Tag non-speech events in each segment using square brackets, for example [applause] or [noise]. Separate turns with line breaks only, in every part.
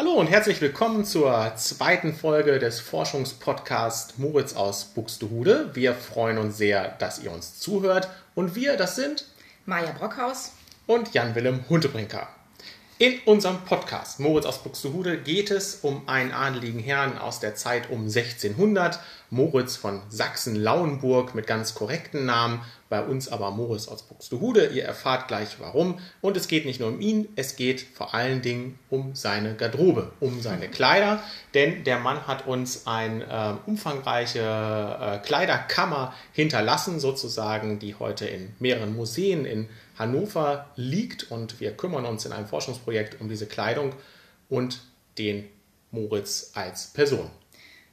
Hallo und herzlich willkommen zur zweiten Folge des Forschungspodcasts Moritz aus Buxtehude. Wir freuen uns sehr, dass ihr uns zuhört. Und wir, das sind
Maja Brockhaus
und Jan-Willem Huntebrinker. In unserem Podcast Moritz aus Buxtehude geht es um einen adeligen Herrn aus der Zeit um 1600, Moritz von Sachsen-Lauenburg mit ganz korrekten Namen, bei uns aber Moritz aus Buxtehude. Ihr erfahrt gleich warum. Und es geht nicht nur um ihn, es geht vor allen Dingen um seine Garderobe, um seine Kleider, denn der Mann hat uns eine äh, umfangreiche äh, Kleiderkammer hinterlassen, sozusagen, die heute in mehreren Museen in Hannover liegt und wir kümmern uns in einem Forschungsprojekt um diese Kleidung und den Moritz als Person.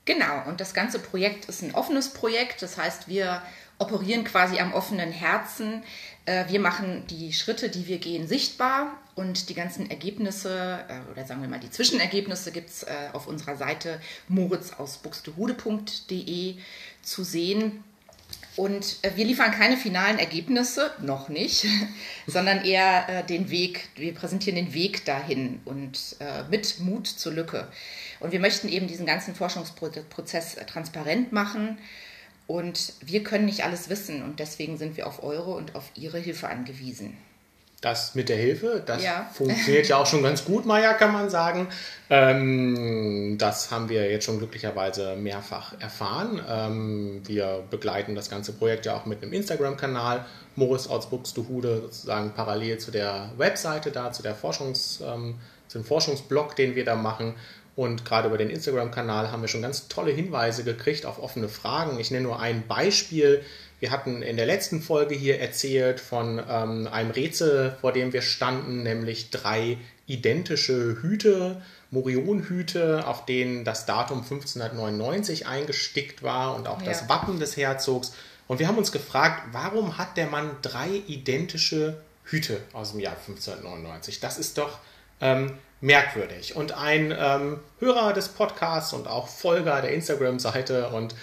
Genau, und das ganze Projekt ist ein offenes Projekt, das heißt, wir operieren quasi am offenen Herzen. Äh, wir machen die Schritte, die wir gehen, sichtbar und die ganzen Ergebnisse äh, oder sagen wir mal die Zwischenergebnisse gibt es äh, auf unserer Seite moritzausbuxtehude.de zu sehen. Und äh, wir liefern keine finalen Ergebnisse, noch nicht, [laughs] sondern eher äh, den Weg, wir präsentieren den Weg dahin und äh, mit Mut zur Lücke. Und wir möchten eben diesen ganzen Forschungsprozess transparent machen. Und wir können nicht alles wissen und deswegen sind wir auf eure und auf ihre Hilfe angewiesen
das mit der Hilfe, das ja. funktioniert ja auch schon ganz gut, Maja, kann man sagen. Ähm, das haben wir jetzt schon glücklicherweise mehrfach erfahren. Ähm, wir begleiten das ganze Projekt ja auch mit einem Instagram-Kanal, Morris aus Buxtehude, sozusagen parallel zu der Webseite da, zu der Forschungs, ähm, zum Forschungsblog, den wir da machen. Und gerade über den Instagram-Kanal haben wir schon ganz tolle Hinweise gekriegt auf offene Fragen. Ich nenne nur ein Beispiel. Wir hatten in der letzten Folge hier erzählt von ähm, einem Rätsel, vor dem wir standen, nämlich drei identische Hüte, Morionhüte, auf denen das Datum 1599 eingestickt war und auch ja. das Wappen des Herzogs. Und wir haben uns gefragt, warum hat der Mann drei identische Hüte aus dem Jahr 1599? Das ist doch ähm, merkwürdig. Und ein ähm, Hörer des Podcasts und auch Folger der Instagram-Seite und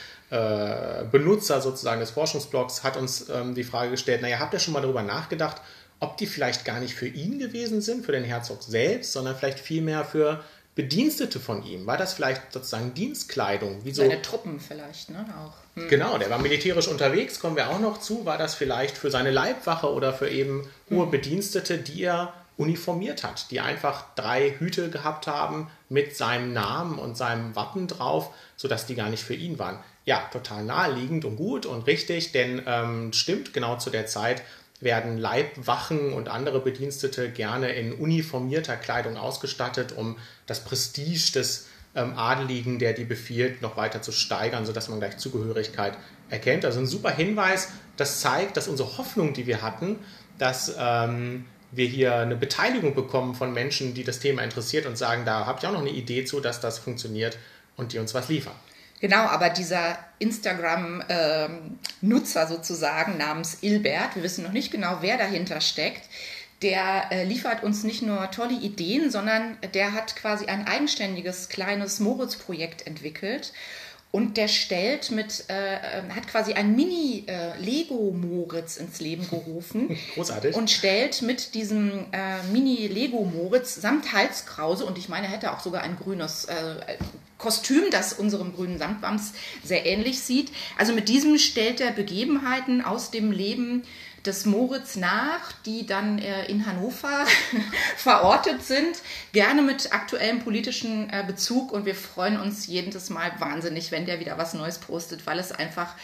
Benutzer sozusagen des Forschungsblogs hat uns ähm, die Frage gestellt, naja, habt ihr schon mal darüber nachgedacht, ob die vielleicht gar nicht für ihn gewesen sind, für den Herzog selbst, sondern vielleicht vielmehr für Bedienstete von ihm? War das vielleicht sozusagen Dienstkleidung?
Wie so? Seine Truppen vielleicht, ne? Auch.
Hm. Genau, der war militärisch unterwegs, kommen wir auch noch zu. War das vielleicht für seine Leibwache oder für eben hohe hm. Bedienstete, die er uniformiert hat, die einfach drei Hüte gehabt haben mit seinem Namen und seinem Wappen drauf, sodass die gar nicht für ihn waren ja, total naheliegend und gut und richtig, denn ähm, stimmt, genau zu der Zeit werden Leibwachen und andere Bedienstete gerne in uniformierter Kleidung ausgestattet, um das Prestige des ähm, Adeligen, der die befiehlt, noch weiter zu steigern, sodass man gleich Zugehörigkeit erkennt. Also ein super Hinweis, das zeigt, dass unsere Hoffnung, die wir hatten, dass ähm, wir hier eine Beteiligung bekommen von Menschen, die das Thema interessiert und sagen, da habt ihr auch noch eine Idee zu, dass das funktioniert und die uns was liefern.
Genau, aber dieser Instagram-Nutzer ähm, sozusagen namens Ilbert, wir wissen noch nicht genau, wer dahinter steckt, der äh, liefert uns nicht nur tolle Ideen, sondern der hat quasi ein eigenständiges kleines Moritz-Projekt entwickelt und der stellt mit, äh, äh, hat quasi ein Mini-Lego-Moritz ins Leben gerufen. [laughs]
Großartig.
Und stellt mit diesem äh, Mini-Lego-Moritz samt Halskrause, und ich meine, er hätte auch sogar ein grünes äh, Kostüm, das unserem grünen Samtwams sehr ähnlich sieht. Also mit diesem stellt er Begebenheiten aus dem Leben des Moritz nach, die dann äh, in Hannover [laughs] verortet sind, gerne mit aktuellem politischen äh, Bezug und wir freuen uns jedes Mal wahnsinnig, wenn der wieder was Neues postet, weil es einfach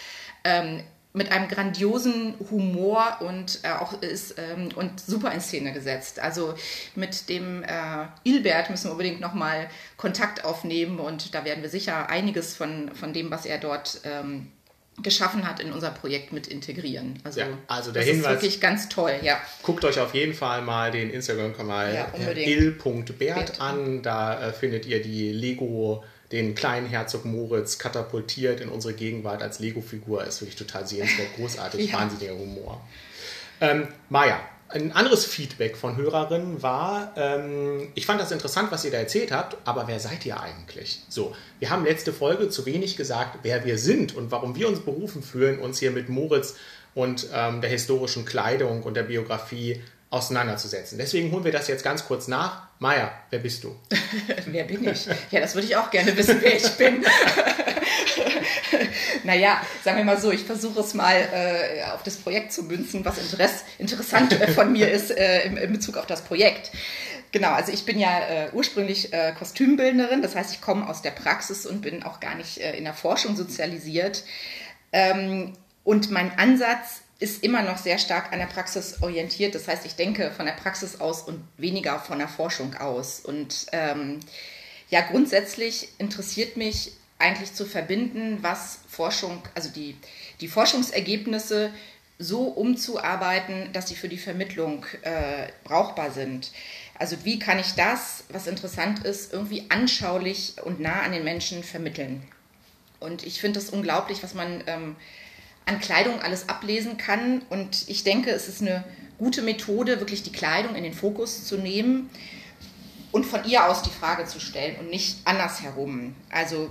ähm, mit einem grandiosen Humor und äh, auch ist ähm, und super in Szene gesetzt. Also mit dem äh, Ilbert müssen wir unbedingt nochmal Kontakt aufnehmen und da werden wir sicher einiges von, von dem, was er dort ähm, geschaffen hat, in unser Projekt mit integrieren.
Also, ja, also der das Hinweis,
ist wirklich ganz toll, ja.
Guckt euch auf jeden Fall mal den Instagram-Kanal ja, il.bert an. Da äh, findet ihr die Lego, den kleinen Herzog Moritz katapultiert in unsere Gegenwart als Lego-Figur. Ist wirklich total sehenswert, [laughs] großartig, ja. wahnsinniger Humor. Ähm, Maja, ein anderes Feedback von Hörerinnen war, ähm, ich fand das interessant, was ihr da erzählt habt, aber wer seid ihr eigentlich? So, wir haben letzte Folge zu wenig gesagt, wer wir sind und warum wir uns berufen fühlen, uns hier mit Moritz und ähm, der historischen Kleidung und der Biografie auseinanderzusetzen. Deswegen holen wir das jetzt ganz kurz nach. Maja, wer bist du? [laughs]
wer bin ich? Ja, das würde ich auch gerne wissen, wer ich bin. [laughs] naja, sagen wir mal so, ich versuche es mal äh, auf das Projekt zu münzen, was Interess interessant äh, von mir ist äh, in, in, Bezug auf das Projekt. Genau, also ich bin ja äh, ursprünglich äh, Kostümbildnerin, das heißt, ich komme aus der Praxis und bin auch gar nicht äh, in der Forschung sozialisiert. Ähm, und mein Ansatz ist immer noch sehr stark an der Praxis orientiert. Das heißt, ich denke von der Praxis aus und weniger von der Forschung aus. Und ähm, ja, grundsätzlich interessiert mich eigentlich zu verbinden, was Forschung, also die, die Forschungsergebnisse so umzuarbeiten, dass sie für die Vermittlung äh, brauchbar sind. Also wie kann ich das, was interessant ist, irgendwie anschaulich und nah an den Menschen vermitteln? Und ich finde es unglaublich, was man ähm, an Kleidung alles ablesen kann. Und ich denke, es ist eine gute Methode, wirklich die Kleidung in den Fokus zu nehmen und von ihr aus die Frage zu stellen und nicht andersherum. Also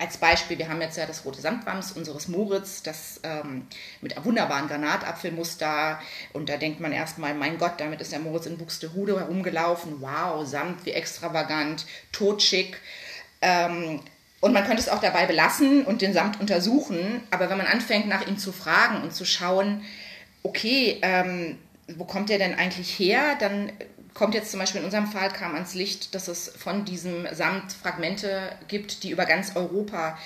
als Beispiel, wir haben jetzt ja das rote Samtwams unseres Moritz, das ähm, mit einem wunderbaren Granatapfelmuster. Und da denkt man erstmal, mein Gott, damit ist der Moritz in Buxtehude herumgelaufen. Wow, Samt, wie extravagant, totschick. Ähm, und man könnte es auch dabei belassen und den Samt untersuchen. Aber wenn man anfängt, nach ihm zu fragen und zu schauen, okay, ähm, wo kommt der denn eigentlich her, dann kommt jetzt zum Beispiel in unserem Fall kam ans Licht, dass es von diesem Samt Fragmente gibt, die über ganz Europa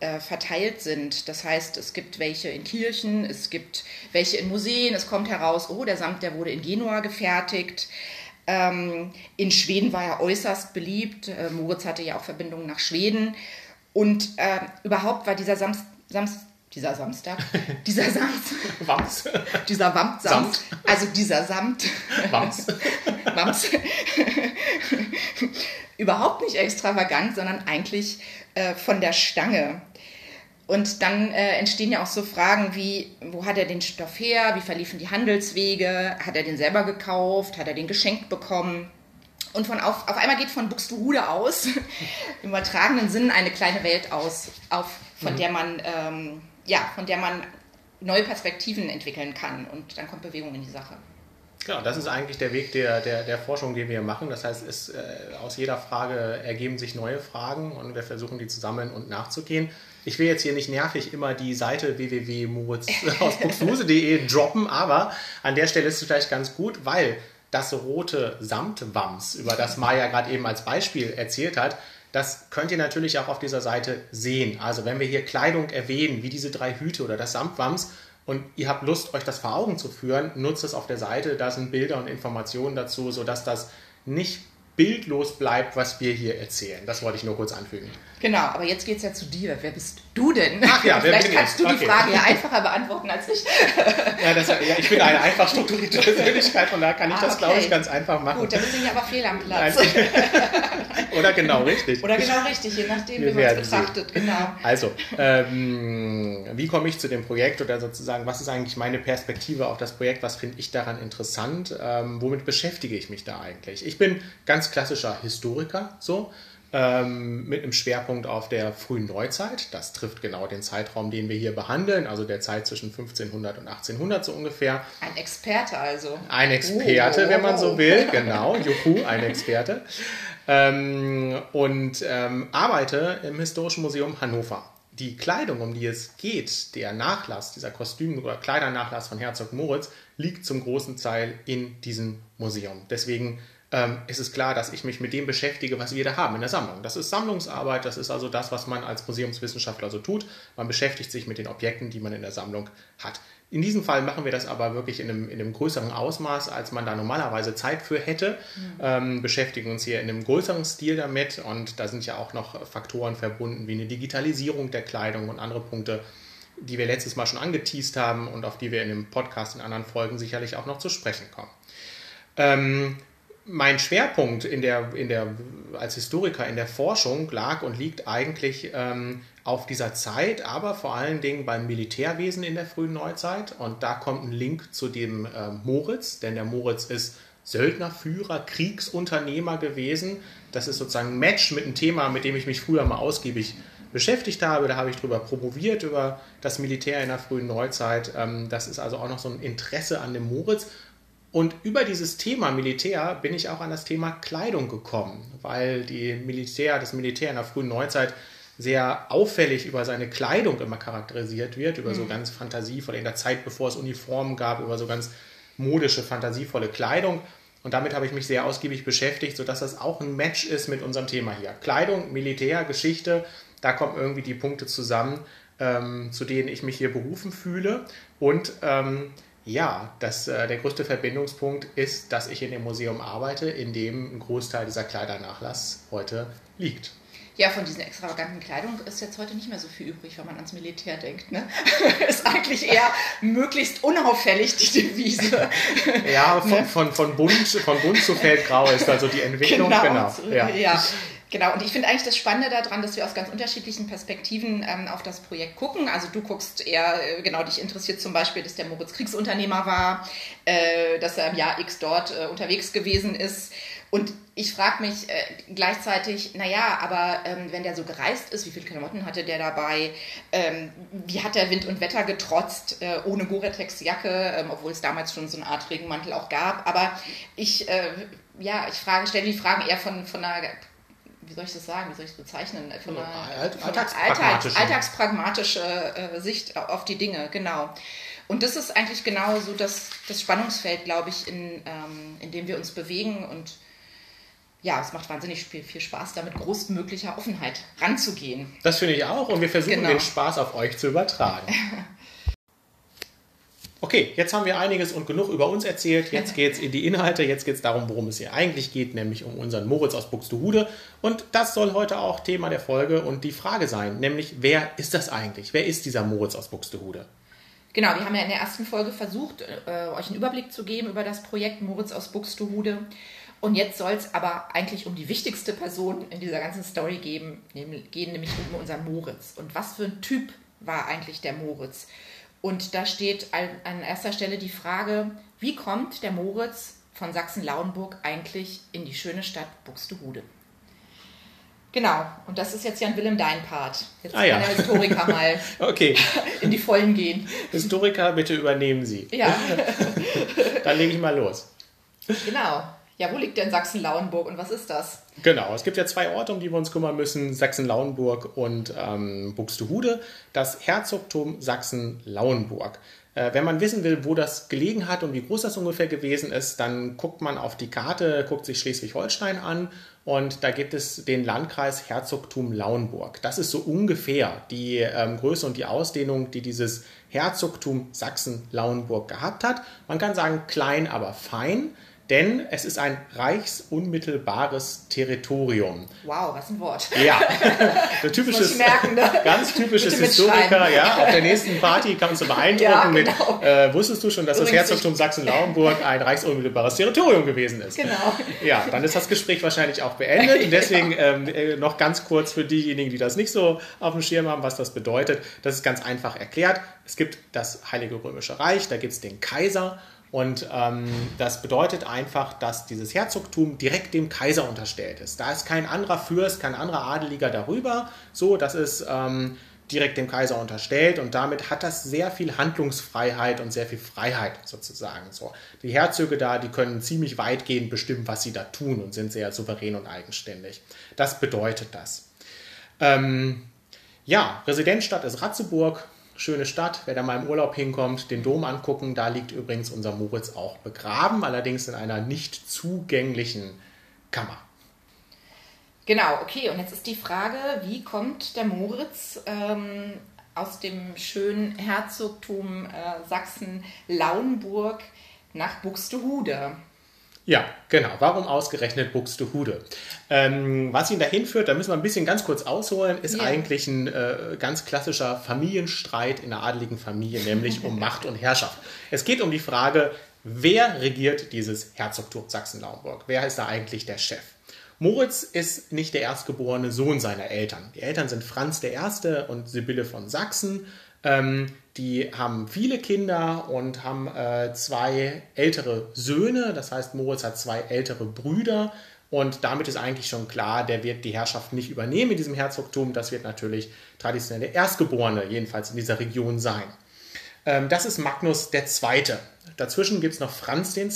äh, verteilt sind. Das heißt, es gibt welche in Kirchen, es gibt welche in Museen. Es kommt heraus, oh, der Samt, der wurde in Genua gefertigt. Ähm, in Schweden war er äußerst beliebt. Äh, Moritz hatte ja auch Verbindungen nach Schweden. Und äh, überhaupt war dieser Samst, Samst, dieser Samstag, dieser Samt, [laughs] Wams. dieser Wamt, Samt, also dieser Samt, Wams, [laughs] Wams, überhaupt nicht extravagant, sondern eigentlich äh, von der Stange. Und dann äh, entstehen ja auch so Fragen wie, wo hat er den Stoff her, wie verliefen die Handelswege, hat er den selber gekauft, hat er den geschenkt bekommen? Und von auf, auf einmal geht von Buxtehude aus, [laughs] im übertragenen Sinn, eine kleine Welt aus, auf, von mhm. der man ähm, ja, von der man neue Perspektiven entwickeln kann und dann kommt Bewegung in die Sache.
Genau, das ist eigentlich der Weg der, der, der Forschung, den wir machen. Das heißt, es, äh, aus jeder Frage ergeben sich neue Fragen und wir versuchen die zu sammeln und nachzugehen. Ich will jetzt hier nicht nervig immer die Seite www.moritzausbuchsuse.de [laughs] droppen, aber an der Stelle ist es vielleicht ganz gut, weil das rote Samtwams, über das Maya gerade eben als Beispiel erzählt hat, das könnt ihr natürlich auch auf dieser Seite sehen. Also wenn wir hier Kleidung erwähnen, wie diese drei Hüte oder das Samtwams, und ihr habt Lust, euch das vor Augen zu führen, nutzt es auf der Seite. Da sind Bilder und Informationen dazu, sodass das nicht bildlos bleibt, was wir hier erzählen. Das wollte ich nur kurz anfügen.
Genau, aber jetzt geht es ja zu dir. Wer bist du denn?
Ach ja,
Vielleicht kannst du okay. die Frage ja einfacher beantworten als ich.
ja, das, ja, ich bin eine einfach strukturierte [laughs] Persönlichkeit, von daher kann ich ah, das, okay. glaube ich, ganz einfach machen.
Gut, da bin ich aber fehl am Platz. [laughs]
Oder genau richtig.
Oder genau richtig, je nachdem, wie man es betrachtet. Genau.
Also, ähm, wie komme ich zu dem Projekt oder sozusagen, was ist eigentlich meine Perspektive auf das Projekt? Was finde ich daran interessant? Ähm, womit beschäftige ich mich da eigentlich? Ich bin ganz klassischer Historiker, so ähm, mit einem Schwerpunkt auf der frühen Neuzeit. Das trifft genau den Zeitraum, den wir hier behandeln, also der Zeit zwischen 1500 und 1800 so ungefähr.
Ein Experte also.
Ein Experte, oh. wenn man so will, [laughs] genau, juhu, ein Experte. Ähm, und ähm, arbeite im Historischen Museum Hannover. Die Kleidung, um die es geht, der Nachlass, dieser Kostüm- oder Kleidernachlass von Herzog Moritz, liegt zum großen Teil in diesem Museum. Deswegen ähm, ist es klar, dass ich mich mit dem beschäftige, was wir da haben in der Sammlung. Das ist Sammlungsarbeit, das ist also das, was man als Museumswissenschaftler so tut. Man beschäftigt sich mit den Objekten, die man in der Sammlung hat. In diesem Fall machen wir das aber wirklich in einem, in einem größeren Ausmaß, als man da normalerweise Zeit für hätte. Mhm. Ähm, beschäftigen uns hier in einem größeren Stil damit und da sind ja auch noch Faktoren verbunden wie eine Digitalisierung der Kleidung und andere Punkte, die wir letztes Mal schon angeteased haben und auf die wir in dem Podcast in anderen Folgen sicherlich auch noch zu sprechen kommen. Ähm, mein Schwerpunkt in der, in der, als Historiker in der Forschung lag und liegt eigentlich ähm, auf dieser Zeit, aber vor allen Dingen beim Militärwesen in der frühen Neuzeit. Und da kommt ein Link zu dem äh, Moritz, denn der Moritz ist Söldnerführer, Kriegsunternehmer gewesen. Das ist sozusagen ein Match mit einem Thema, mit dem ich mich früher mal ausgiebig beschäftigt habe. Da habe ich darüber promoviert, über das Militär in der frühen Neuzeit. Ähm, das ist also auch noch so ein Interesse an dem Moritz und über dieses Thema Militär bin ich auch an das Thema Kleidung gekommen, weil die Militär, das Militär in der frühen Neuzeit sehr auffällig über seine Kleidung immer charakterisiert wird, über mhm. so ganz fantasievolle, in der Zeit, bevor es Uniformen gab, über so ganz modische, fantasievolle Kleidung. Und damit habe ich mich sehr ausgiebig beschäftigt, sodass das auch ein Match ist mit unserem Thema hier. Kleidung, Militär, Geschichte, da kommen irgendwie die Punkte zusammen, ähm, zu denen ich mich hier berufen fühle. Und ähm, ja, das, äh, der größte Verbindungspunkt ist, dass ich in dem Museum arbeite, in dem ein Großteil dieser Kleidernachlass heute liegt.
Ja, von diesen extravaganten Kleidung ist jetzt heute nicht mehr so viel übrig, wenn man ans Militär denkt. Ne? [laughs] ist eigentlich eher möglichst unauffällig die Devise.
ja, von, ne? von, von, bunt, von bunt zu feldgrau ist also die Entwicklung.
Genau, genau. Ja. ja. Genau, und ich finde eigentlich das Spannende daran, dass wir aus ganz unterschiedlichen Perspektiven ähm, auf das Projekt gucken. Also du guckst eher, äh, genau, dich interessiert zum Beispiel, dass der Moritz Kriegsunternehmer war, äh, dass er im Jahr X dort äh, unterwegs gewesen ist. Und ich frage mich äh, gleichzeitig, naja, aber ähm, wenn der so gereist ist, wie viele Klamotten hatte der dabei? Ähm, wie hat der Wind und Wetter getrotzt, äh, ohne Gore-Tex-Jacke, ähm, obwohl es damals schon so eine Art Regenmantel auch gab? Aber ich, äh, ja, ich frage, stelle die Fragen eher von, von einer wie soll ich das sagen, wie soll ich es bezeichnen? Von einer,
Alt, alltagspragmatische,
alltagspragmatische äh, Sicht auf die Dinge, genau. Und das ist eigentlich genau so das, das Spannungsfeld, glaube ich, in, ähm, in dem wir uns bewegen. Und ja, es macht wahnsinnig viel, viel Spaß, da mit großmöglicher Offenheit ranzugehen.
Das finde ich auch und wir versuchen genau. den Spaß auf euch zu übertragen. [laughs] Okay, jetzt haben wir einiges und genug über uns erzählt. Jetzt geht es in die Inhalte. Jetzt geht es darum, worum es hier eigentlich geht, nämlich um unseren Moritz aus Buxtehude. Und das soll heute auch Thema der Folge und die Frage sein, nämlich wer ist das eigentlich? Wer ist dieser Moritz aus Buxtehude?
Genau, wir haben ja in der ersten Folge versucht, äh, euch einen Überblick zu geben über das Projekt Moritz aus Buxtehude. Und jetzt soll es aber eigentlich um die wichtigste Person in dieser ganzen Story geben, gehen, nämlich um unseren Moritz. Und was für ein Typ war eigentlich der Moritz? Und da steht an erster Stelle die Frage, wie kommt der Moritz von Sachsen-Lauenburg eigentlich in die schöne Stadt Buxtehude? Genau, und das ist jetzt Jan Willem dein Part. Jetzt ah, ja. kann der Historiker mal [laughs]
okay.
in die Vollen gehen.
Historiker, bitte übernehmen Sie.
Ja. [laughs]
Dann lege ich mal los.
Genau. Ja, wo liegt denn Sachsen-Lauenburg und was ist das?
Genau, es gibt ja zwei Orte, um die wir uns kümmern müssen: Sachsen-Lauenburg und ähm, Buxtehude. Das Herzogtum Sachsen-Lauenburg. Äh, wenn man wissen will, wo das gelegen hat und wie groß das ungefähr gewesen ist, dann guckt man auf die Karte, guckt sich Schleswig-Holstein an und da gibt es den Landkreis Herzogtum Lauenburg. Das ist so ungefähr die ähm, Größe und die Ausdehnung, die dieses Herzogtum Sachsen-Lauenburg gehabt hat. Man kann sagen klein, aber fein denn es ist ein reichsunmittelbares Territorium.
Wow, was ein Wort.
Ja, [laughs] ein typisches, merken, ne? ganz typisches Historiker. Ja, auf der nächsten Party kannst du beeindrucken ja, genau. mit, äh, wusstest du schon, dass Übrigens das Herzogtum Sachsen-Lauenburg ein reichsunmittelbares Territorium gewesen ist?
Genau.
Ja, dann ist das Gespräch wahrscheinlich auch beendet. [laughs] Und deswegen ähm, äh, noch ganz kurz für diejenigen, die das nicht so auf dem Schirm haben, was das bedeutet. Das ist ganz einfach erklärt. Es gibt das Heilige Römische Reich, da gibt es den Kaiser und ähm, das bedeutet einfach, dass dieses Herzogtum direkt dem Kaiser unterstellt ist. Da ist kein anderer Fürst, kein anderer Adeliger darüber. So, das ist ähm, direkt dem Kaiser unterstellt und damit hat das sehr viel Handlungsfreiheit und sehr viel Freiheit sozusagen. So, die Herzöge da, die können ziemlich weitgehend bestimmen, was sie da tun und sind sehr souverän und eigenständig. Das bedeutet das. Ähm, ja, Residenzstadt ist Ratzeburg schöne Stadt. Wer da mal im Urlaub hinkommt, den Dom angucken. Da liegt übrigens unser Moritz auch begraben, allerdings in einer nicht zugänglichen Kammer.
Genau, okay. Und jetzt ist die Frage, wie kommt der Moritz ähm, aus dem schönen Herzogtum äh, Sachsen-Lauenburg nach Buxtehude?
Ja, genau. Warum ausgerechnet Buxtehude? Ähm, was ihn dahin führt, da müssen wir ein bisschen ganz kurz ausholen, ist ja. eigentlich ein äh, ganz klassischer Familienstreit in der adeligen Familie, nämlich um [laughs] Macht und Herrschaft. Es geht um die Frage, wer regiert dieses Herzogtum Sachsen-Lauenburg? Wer ist da eigentlich der Chef? Moritz ist nicht der erstgeborene Sohn seiner Eltern. Die Eltern sind Franz I. und Sibylle von Sachsen. Ähm, die haben viele Kinder und haben äh, zwei ältere Söhne. Das heißt, Moritz hat zwei ältere Brüder. Und damit ist eigentlich schon klar, der wird die Herrschaft nicht übernehmen in diesem Herzogtum. Das wird natürlich traditionell der Erstgeborene, jedenfalls in dieser Region sein. Ähm, das ist Magnus II. Dazwischen gibt es noch Franz II.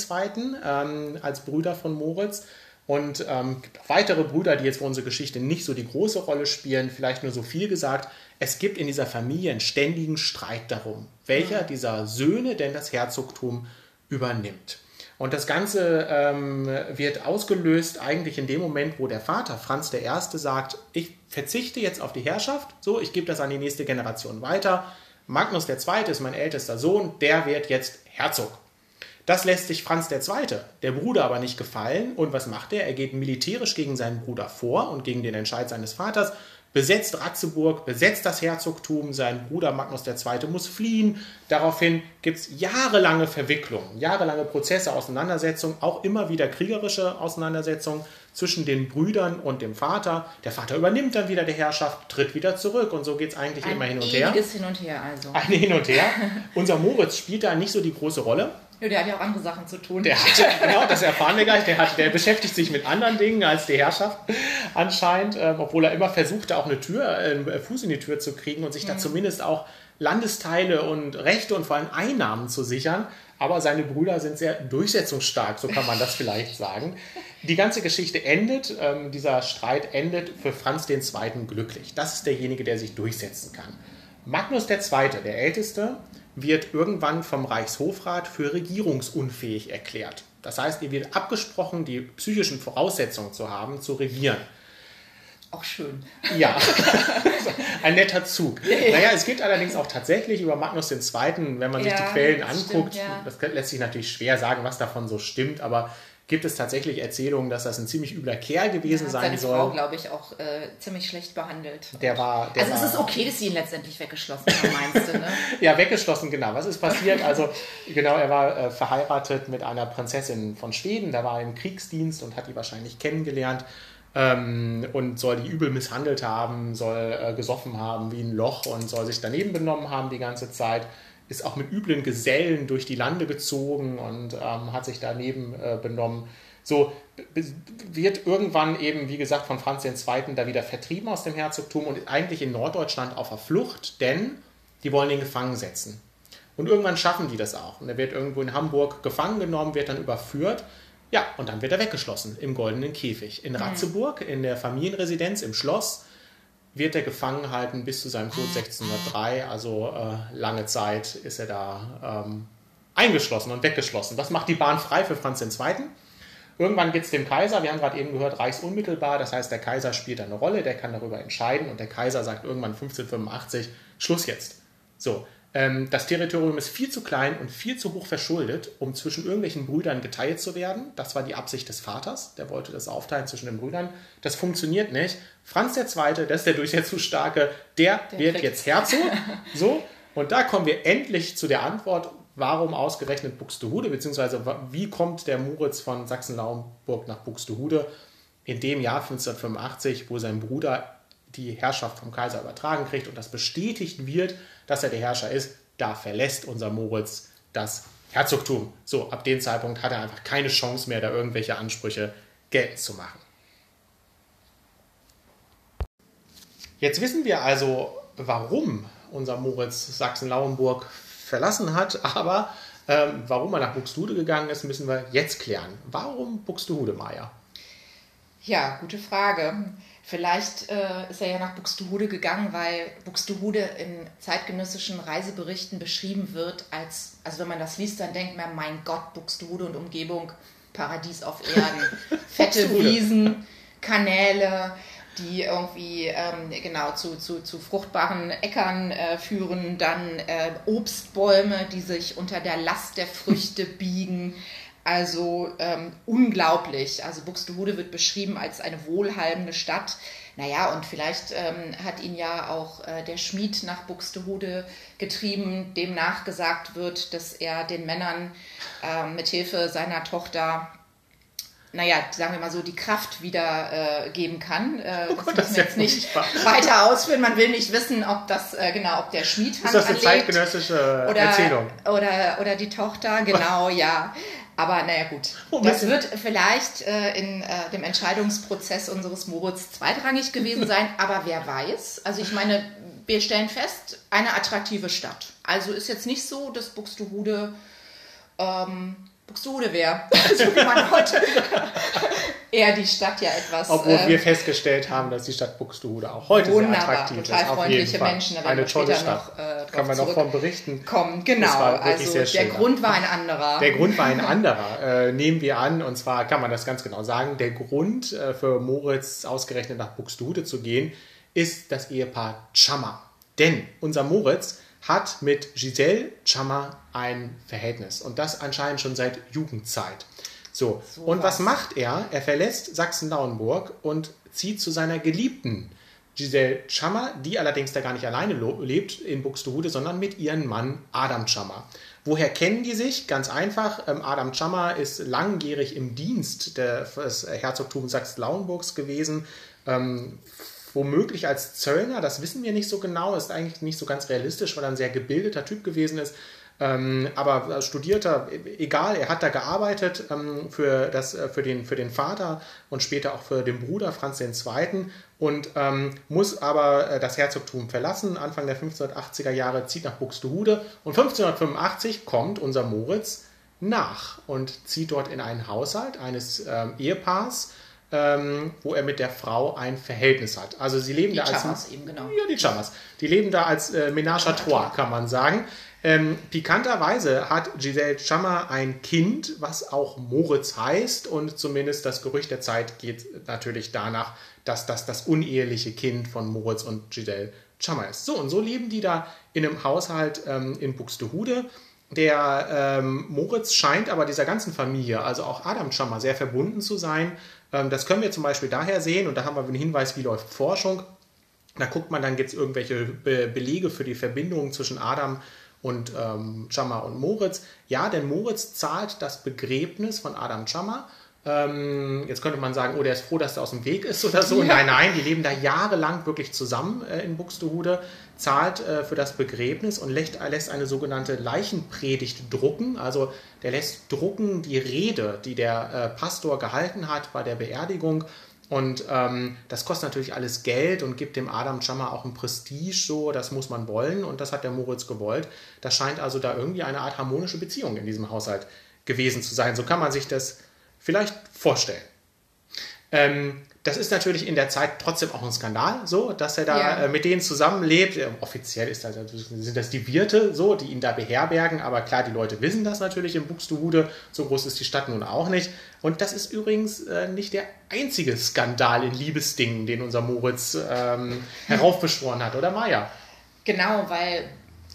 Ähm, als Brüder von Moritz. Und ähm, weitere Brüder, die jetzt für unsere Geschichte nicht so die große Rolle spielen. Vielleicht nur so viel gesagt. Es gibt in dieser Familie einen ständigen Streit darum, welcher mhm. dieser Söhne denn das Herzogtum übernimmt. Und das Ganze ähm, wird ausgelöst eigentlich in dem Moment, wo der Vater Franz I. sagt, ich verzichte jetzt auf die Herrschaft, so, ich gebe das an die nächste Generation weiter. Magnus II. ist mein ältester Sohn, der wird jetzt Herzog. Das lässt sich Franz II., der Bruder, aber nicht gefallen. Und was macht er? Er geht militärisch gegen seinen Bruder vor und gegen den Entscheid seines Vaters besetzt Ratzeburg, besetzt das Herzogtum, sein Bruder Magnus II. muss fliehen. Daraufhin gibt es jahrelange Verwicklungen, jahrelange Prozesse, Auseinandersetzungen, auch immer wieder kriegerische Auseinandersetzungen zwischen den Brüdern und dem Vater. Der Vater übernimmt dann wieder die Herrschaft, tritt wieder zurück und so geht es eigentlich
Ein
immer hin und her.
Ein hin und her also.
Ein Hin und Her. [laughs] Unser Moritz spielt da nicht so die große Rolle.
Ja, der hat ja auch andere Sachen zu tun.
Der hat, [laughs] genau, das erfahren wir gleich. Der, hat, der beschäftigt sich mit anderen Dingen als die Herrschaft anscheinend, ähm, obwohl er immer versuchte, auch eine Tür, einen äh, Fuß in die Tür zu kriegen und sich mhm. da zumindest auch Landesteile und Rechte und vor allem Einnahmen zu sichern. Aber seine Brüder sind sehr durchsetzungsstark, so kann man das vielleicht sagen. Die ganze Geschichte endet, ähm, dieser Streit endet für Franz II. glücklich. Das ist derjenige, der sich durchsetzen kann. Magnus II., der Älteste, wird irgendwann vom Reichshofrat für regierungsunfähig erklärt. Das heißt, ihr wird abgesprochen, die psychischen Voraussetzungen zu haben, zu regieren.
Auch schön.
Ja, [laughs] ein netter Zug. Ja, ja. Naja, es gibt allerdings auch tatsächlich über Magnus II., wenn man sich ja, die Quellen anguckt, stimmt, das lässt sich natürlich schwer sagen, was davon so stimmt, aber gibt es tatsächlich Erzählungen, dass das ein ziemlich übler Kerl gewesen ja, sein seine soll. Seine Frau,
glaube ich, auch äh, ziemlich schlecht behandelt.
Der war. Der
also war, es ist okay, dass sie ihn letztendlich weggeschlossen haben, meinst du, ne? [laughs]
ja, weggeschlossen, genau. Was ist passiert? Also, genau, er war äh, verheiratet mit einer Prinzessin von Schweden, da war er im Kriegsdienst und hat die wahrscheinlich kennengelernt. Ähm, und soll die übel misshandelt haben, soll äh, gesoffen haben wie ein Loch und soll sich daneben benommen haben die ganze Zeit ist auch mit üblen Gesellen durch die Lande gezogen und ähm, hat sich daneben äh, benommen. So wird irgendwann eben, wie gesagt, von Franz II. da wieder vertrieben aus dem Herzogtum und eigentlich in Norddeutschland auf der Flucht, denn die wollen ihn gefangen setzen. Und irgendwann schaffen die das auch. Und er wird irgendwo in Hamburg gefangen genommen, wird dann überführt. Ja, und dann wird er weggeschlossen im goldenen Käfig. In mhm. Ratzeburg, in der Familienresidenz, im Schloss wird er gefangen halten bis zu seinem Tod 1603. Also äh, lange Zeit ist er da ähm, eingeschlossen und weggeschlossen. Das macht die Bahn frei für Franz II. Irgendwann geht es dem Kaiser, wir haben gerade eben gehört, reichsunmittelbar, das heißt, der Kaiser spielt eine Rolle, der kann darüber entscheiden und der Kaiser sagt irgendwann 1585, Schluss jetzt. So, das Territorium ist viel zu klein und viel zu hoch verschuldet, um zwischen irgendwelchen Brüdern geteilt zu werden. Das war die Absicht des Vaters. Der wollte das aufteilen zwischen den Brüdern. Das funktioniert nicht. Franz II., das ist der Durchsetzungsstarke, der, der wird jetzt Herzog. [laughs] So, und da kommen wir endlich zu der Antwort, warum ausgerechnet Buxtehude, beziehungsweise wie kommt der Moritz von Sachsen-Lauenburg nach Buxtehude in dem Jahr 1585, wo sein Bruder die Herrschaft vom Kaiser übertragen kriegt und das bestätigt wird, dass er der Herrscher ist, da verlässt unser Moritz das Herzogtum. So, ab dem Zeitpunkt hat er einfach keine Chance mehr, da irgendwelche Ansprüche geltend zu machen. Jetzt wissen wir also, warum unser Moritz Sachsen-Lauenburg verlassen hat, [laughs] aber ähm, warum er nach Buxtehude gegangen ist, müssen wir jetzt klären. Warum Buxtehude, Maya?
Ja, gute Frage. Vielleicht äh, ist er ja nach Buxtehude gegangen, weil Buxtehude in zeitgenössischen Reiseberichten beschrieben wird als, also wenn man das liest, dann denkt man, mein Gott, Buxtehude und Umgebung, Paradies auf Erden. [laughs] Fette Wiesen, Kanäle, die irgendwie ähm, genau zu, zu, zu fruchtbaren Äckern äh, führen, dann äh, Obstbäume, die sich unter der Last der Früchte [laughs] biegen. Also ähm, unglaublich. Also Buxtehude wird beschrieben als eine wohlhabende Stadt. Naja, und vielleicht ähm, hat ihn ja auch äh, der Schmied nach Buxtehude getrieben, dem nachgesagt wird, dass er den Männern äh, mit Hilfe seiner Tochter naja, sagen wir mal so, die Kraft wieder äh, geben kann. Äh, das oh Gott, müssen wir jetzt nicht weiter ausführen. Man will nicht wissen, ob das, äh, genau, ob der Schmied
Ist das eine zeitgenössische
oder,
Erzählung?
Oder, oder die Tochter, genau, ja. Aber naja gut, das wird vielleicht äh, in äh, dem Entscheidungsprozess unseres Moritz zweitrangig gewesen [laughs] sein, aber wer weiß. Also ich meine, wir stellen fest, eine attraktive Stadt. Also ist jetzt nicht so, dass Buxtehude ähm, Buxtehude wäre. so wie man heute eher die Stadt ja etwas.
Obwohl äh, wir festgestellt haben, dass die Stadt Buxtehude auch heute sehr attraktiv
total ist. freundliche Menschen.
Eine tolle Stadt. Noch, äh, Kann man noch von berichten.
Kommen, genau. Also der schön. Grund war ein anderer.
Der Grund war ein [laughs] anderer, äh, nehmen wir an. Und zwar kann man das ganz genau sagen. Der Grund äh, für Moritz ausgerechnet nach Buxtehude zu gehen, ist das Ehepaar Chammer. Denn unser Moritz hat mit Giselle Chammer ein Verhältnis und das anscheinend schon seit Jugendzeit. So, so und was. was macht er? Er verlässt Sachsen-Lauenburg und zieht zu seiner Geliebten Giselle Chammer, die allerdings da gar nicht alleine lebt in Buxtehude, sondern mit ihrem Mann Adam Chammer. Woher kennen die sich? Ganz einfach. Ähm, Adam Chammer ist langjährig im Dienst des Herzogtums Sachsen-Lauenburgs gewesen. Womöglich als Zöllner, das wissen wir nicht so genau, ist eigentlich nicht so ganz realistisch, weil er ein sehr gebildeter Typ gewesen ist. Ähm, aber studierter, egal, er hat da gearbeitet ähm, für, das, äh, für, den, für den Vater und später auch für den Bruder Franz II. und ähm, muss aber äh, das Herzogtum verlassen. Anfang der 1580er Jahre zieht nach Buxtehude und 1585 kommt unser Moritz nach und zieht dort in einen Haushalt eines ähm, Ehepaars ähm, wo er mit der Frau ein Verhältnis hat. Also sie leben
die
da als
Chamas eben genau.
Ja, die Chamas. Die leben da als äh, Ménage à trois, kann man sagen. Ähm, pikanterweise hat Giselle Chammer ein Kind, was auch Moritz heißt und zumindest das Gerücht der Zeit geht natürlich danach, dass das das uneheliche Kind von Moritz und Giselle Chammer ist. So und so leben die da in einem Haushalt ähm, in Buxtehude. Der ähm, Moritz scheint aber dieser ganzen Familie, also auch Adam Chammer, sehr verbunden zu sein das können wir zum Beispiel daher sehen, und da haben wir einen Hinweis, wie läuft Forschung. Da guckt man, dann gibt es irgendwelche Be Belege für die Verbindung zwischen Adam und ähm, Chama und Moritz. Ja, denn Moritz zahlt das Begräbnis von Adam Chama ähm, jetzt könnte man sagen, oh, der ist froh, dass er aus dem Weg ist oder so. Ja. Nein, nein, die leben da jahrelang wirklich zusammen äh, in Buxtehude, zahlt äh, für das Begräbnis und lässt, lässt, eine sogenannte Leichenpredigt drucken. Also der lässt drucken die Rede, die der äh, Pastor gehalten hat bei der Beerdigung. Und ähm, das kostet natürlich alles Geld und gibt dem Adam Chammer auch ein Prestige, so, das muss man wollen und das hat der Moritz gewollt. Das scheint also da irgendwie eine Art harmonische Beziehung in diesem Haushalt gewesen zu sein. So kann man sich das vielleicht vorstellen. Ähm, das ist natürlich in der Zeit trotzdem auch ein Skandal, so, dass er da ja. äh, mit denen zusammenlebt. Offiziell ist das, sind das die Wirte, so, die ihn da beherbergen, aber klar, die Leute wissen das natürlich in Buxtehude. So groß ist die Stadt nun auch nicht. Und das ist übrigens äh, nicht der einzige Skandal in Liebesdingen, den unser Moritz ähm, [laughs] heraufbeschworen hat, oder Maya?
Genau, weil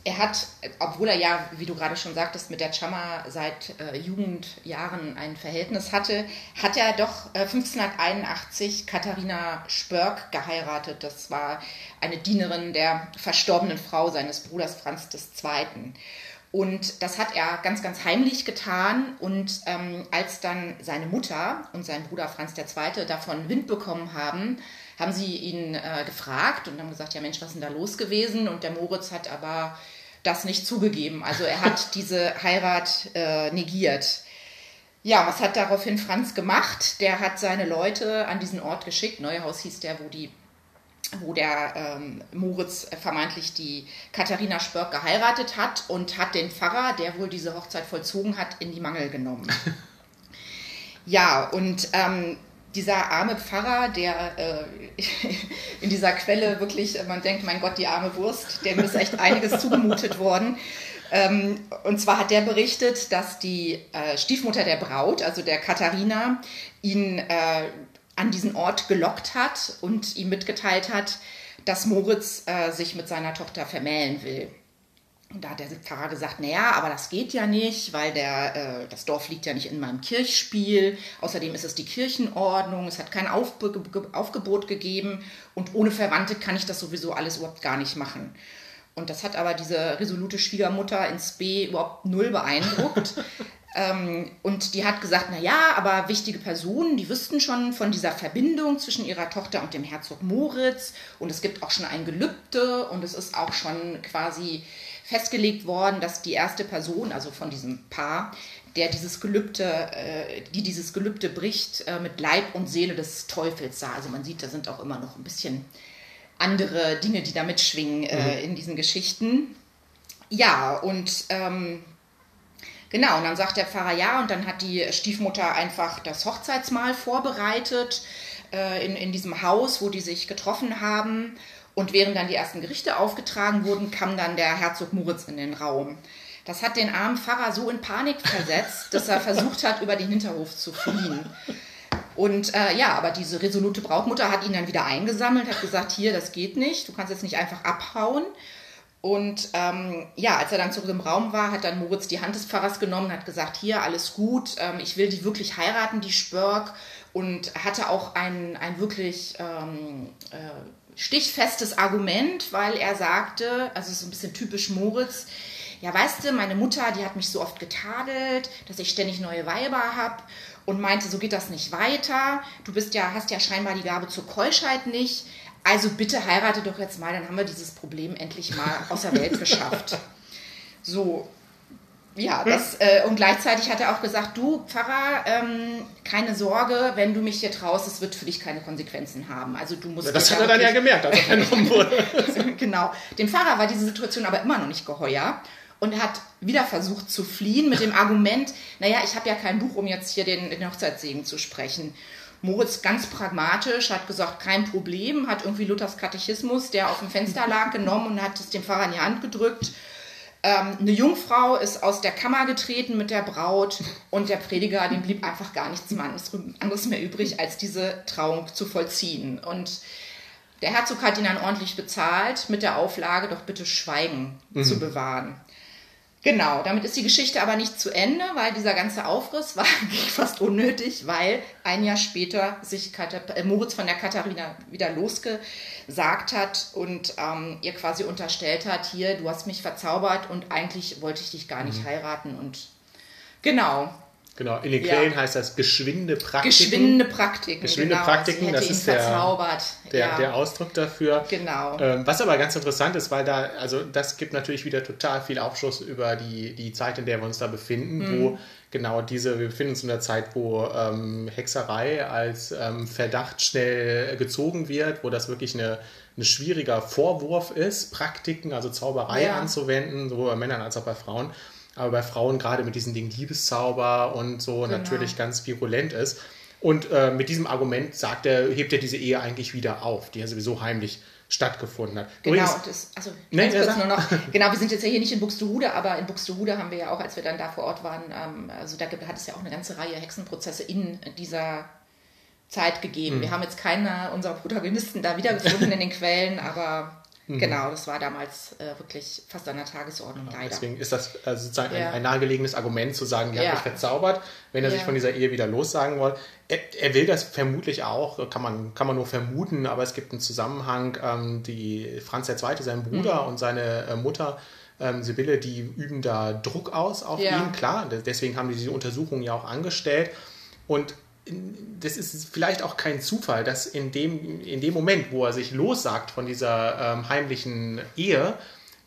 er hat, obwohl er ja, wie du gerade schon sagtest, mit der Chama seit äh, Jugendjahren ein Verhältnis hatte, hat er doch äh, 1581 Katharina Spörk geheiratet. Das war eine Dienerin der verstorbenen Frau seines Bruders Franz II. Und das hat er ganz, ganz heimlich getan. Und ähm, als dann seine Mutter und sein Bruder Franz II. davon Wind bekommen haben, haben sie ihn äh, gefragt und haben gesagt, ja Mensch, was ist denn da los gewesen? Und der Moritz hat aber das nicht zugegeben. Also er hat [laughs] diese Heirat äh, negiert. Ja, was hat daraufhin Franz gemacht? Der hat seine Leute an diesen Ort geschickt. Neuhaus hieß der, wo die wo der ähm, Moritz vermeintlich die Katharina Spörk geheiratet hat und hat den Pfarrer, der wohl diese Hochzeit vollzogen hat, in die Mangel genommen. [laughs] ja, und ähm, dieser arme Pfarrer, der äh, [laughs] in dieser Quelle wirklich, man denkt, mein Gott, die arme Wurst, dem ist echt einiges zugemutet worden. Ähm, und zwar hat der berichtet, dass die äh, Stiefmutter der Braut, also der Katharina, ihn äh, an diesen Ort gelockt hat und ihm mitgeteilt hat, dass Moritz äh, sich mit seiner Tochter vermählen will. Und da hat der Pfarrer gesagt, naja, aber das geht ja nicht, weil der, äh, das Dorf liegt ja nicht in meinem Kirchspiel. Außerdem ist es die Kirchenordnung, es hat kein Aufbe Aufgebot gegeben und ohne Verwandte kann ich das sowieso alles überhaupt gar nicht machen. Und das hat aber diese resolute Schwiegermutter ins B überhaupt null beeindruckt. [laughs] ähm, und die hat gesagt, naja, aber wichtige Personen, die wüssten schon von dieser Verbindung zwischen ihrer Tochter und dem Herzog Moritz. Und es gibt auch schon ein Gelübde und es ist auch schon quasi festgelegt worden, dass die erste Person, also von diesem Paar, der dieses Gelübde, äh, die dieses Gelübde bricht, äh, mit Leib und Seele des Teufels sah. Also man sieht, da sind auch immer noch ein bisschen andere Dinge, die da mitschwingen äh, mhm. in diesen Geschichten. Ja, und ähm, genau, und dann sagt der Pfarrer ja, und dann hat die Stiefmutter einfach das Hochzeitsmahl vorbereitet äh, in, in diesem Haus, wo die sich getroffen haben. Und während dann die ersten Gerichte aufgetragen wurden, kam dann der Herzog Moritz in den Raum. Das hat den armen Pfarrer so in Panik versetzt, dass er versucht hat, über den Hinterhof zu fliehen. Und äh, ja, aber diese resolute Brautmutter hat ihn dann wieder eingesammelt, hat gesagt, hier, das geht nicht, du kannst jetzt nicht einfach abhauen. Und ähm, ja, als er dann zurück im Raum war, hat dann Moritz die Hand des Pfarrers genommen hat gesagt, hier, alles gut, ähm, ich will die wirklich heiraten, die Spörk. Und hatte auch ein, ein wirklich ähm, äh, stichfestes Argument, weil er sagte, also so ein bisschen typisch Moritz, ja, weißt du, meine Mutter, die hat mich so oft getadelt, dass ich ständig neue Weiber habe und meinte, so geht das nicht weiter. Du bist ja, hast ja scheinbar die Gabe zur Keuschheit nicht. Also bitte heirate doch jetzt mal, dann haben wir dieses Problem endlich mal aus der Welt [laughs] geschafft. So, ja, das, äh, und gleichzeitig hat er auch gesagt, du Pfarrer, ähm, keine Sorge, wenn du mich hier traust, es wird für dich keine Konsequenzen haben. Also du musst. Ja,
das hat er dann ja gemerkt, als er vernommen wurde. [laughs]
genau. Dem Pfarrer war diese Situation aber immer noch nicht geheuer und hat wieder versucht zu fliehen mit dem Argument, naja, ich habe ja kein Buch, um jetzt hier den, den Hochzeitssegen zu sprechen. Moritz ganz pragmatisch hat gesagt, kein Problem, hat irgendwie Luthers Katechismus, der auf dem Fenster lag, genommen und hat es dem Pfarrer in die Hand gedrückt. Ähm, eine Jungfrau ist aus der Kammer getreten mit der Braut und der Prediger, dem blieb einfach gar nichts anderes mehr übrig, als diese Trauung zu vollziehen. Und der Herzog hat ihn dann ordentlich bezahlt mit der Auflage, doch bitte Schweigen mhm. zu bewahren. Genau, damit ist die Geschichte aber nicht zu Ende, weil dieser ganze Aufriss war [laughs] fast unnötig, weil ein Jahr später sich Katar äh, Moritz von der Katharina wieder losgesagt hat und ähm, ihr quasi unterstellt hat, hier, du hast mich verzaubert und eigentlich wollte ich dich gar nicht mhm. heiraten und genau,
Genau, in den Quellen ja. heißt das geschwinde Praktiken.
Geschwinde Praktiken.
Geschwinde genau, Praktiken, das ist der, der,
ja.
der, Ausdruck dafür.
Genau.
Ähm, was aber ganz interessant ist, weil da, also das gibt natürlich wieder total viel Aufschluss über die, die Zeit, in der wir uns da befinden, mhm. wo genau diese, wir befinden uns in der Zeit, wo ähm, Hexerei als ähm, Verdacht schnell gezogen wird, wo das wirklich eine, ein schwieriger Vorwurf ist, Praktiken, also Zauberei ja. anzuwenden, sowohl bei Männern als auch bei Frauen aber bei Frauen gerade mit diesen Dingen Liebeszauber und so genau. natürlich ganz virulent ist. Und äh, mit diesem Argument sagt er, hebt er diese Ehe eigentlich wieder auf, die ja sowieso heimlich stattgefunden hat.
Genau, Übrigens, das, also nee, kurz nur noch, [laughs] genau, wir sind jetzt ja hier nicht in Buxtehude, aber in Buxtehude haben wir ja auch, als wir dann da vor Ort waren, ähm, also da hat es ja auch eine ganze Reihe Hexenprozesse in dieser Zeit gegeben. Mhm. Wir haben jetzt keine unserer Protagonisten da wiedergefunden in den Quellen, aber Mhm. Genau, das war damals äh, wirklich fast an der Tagesordnung leider.
Deswegen ist das also sozusagen ja. ein, ein, nahegelegenes Argument zu sagen, ihr ja. habt mich verzaubert, wenn er ja. sich von dieser Ehe wieder lossagen wollte. Er, er, will das vermutlich auch, kann man, kann man nur vermuten, aber es gibt einen Zusammenhang. Ähm, die Franz II., sein Bruder mhm. und seine äh, Mutter ähm, Sibylle, die üben da Druck aus auf ihn, klar. Deswegen haben die diese Untersuchung ja auch angestellt. Und das ist vielleicht auch kein Zufall, dass in dem, in dem Moment, wo er sich lossagt von dieser ähm, heimlichen Ehe,